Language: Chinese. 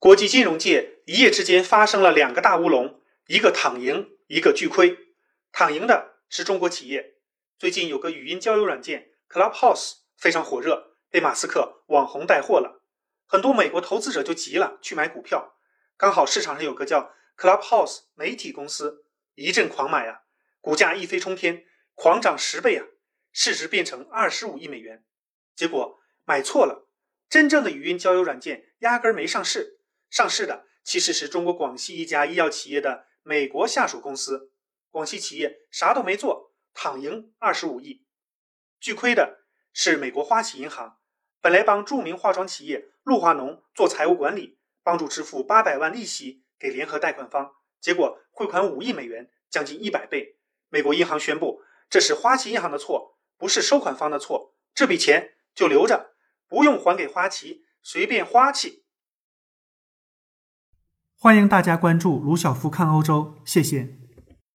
国际金融界一夜之间发生了两个大乌龙，一个躺赢，一个巨亏。躺赢的是中国企业。最近有个语音交友软件 Clubhouse 非常火热，被马斯克网红带货了，很多美国投资者就急了去买股票。刚好市场上有个叫 Clubhouse 媒体公司，一阵狂买啊，股价一飞冲天，狂涨十倍啊，市值变成二十五亿美元。结果买错了，真正的语音交友软件压根儿没上市，上市的其实是中国广西一家医药企业的美国下属公司。广西企业啥都没做，躺赢二十五亿，巨亏的是美国花旗银行，本来帮著名化妆企业露华浓做财务管理。帮助支付八百万利息给联合贷款方，结果汇款五亿美元，将近一百倍。美国银行宣布，这是花旗银行的错，不是收款方的错。这笔钱就留着，不用还给花旗，随便花去。欢迎大家关注卢晓夫看欧洲，谢谢。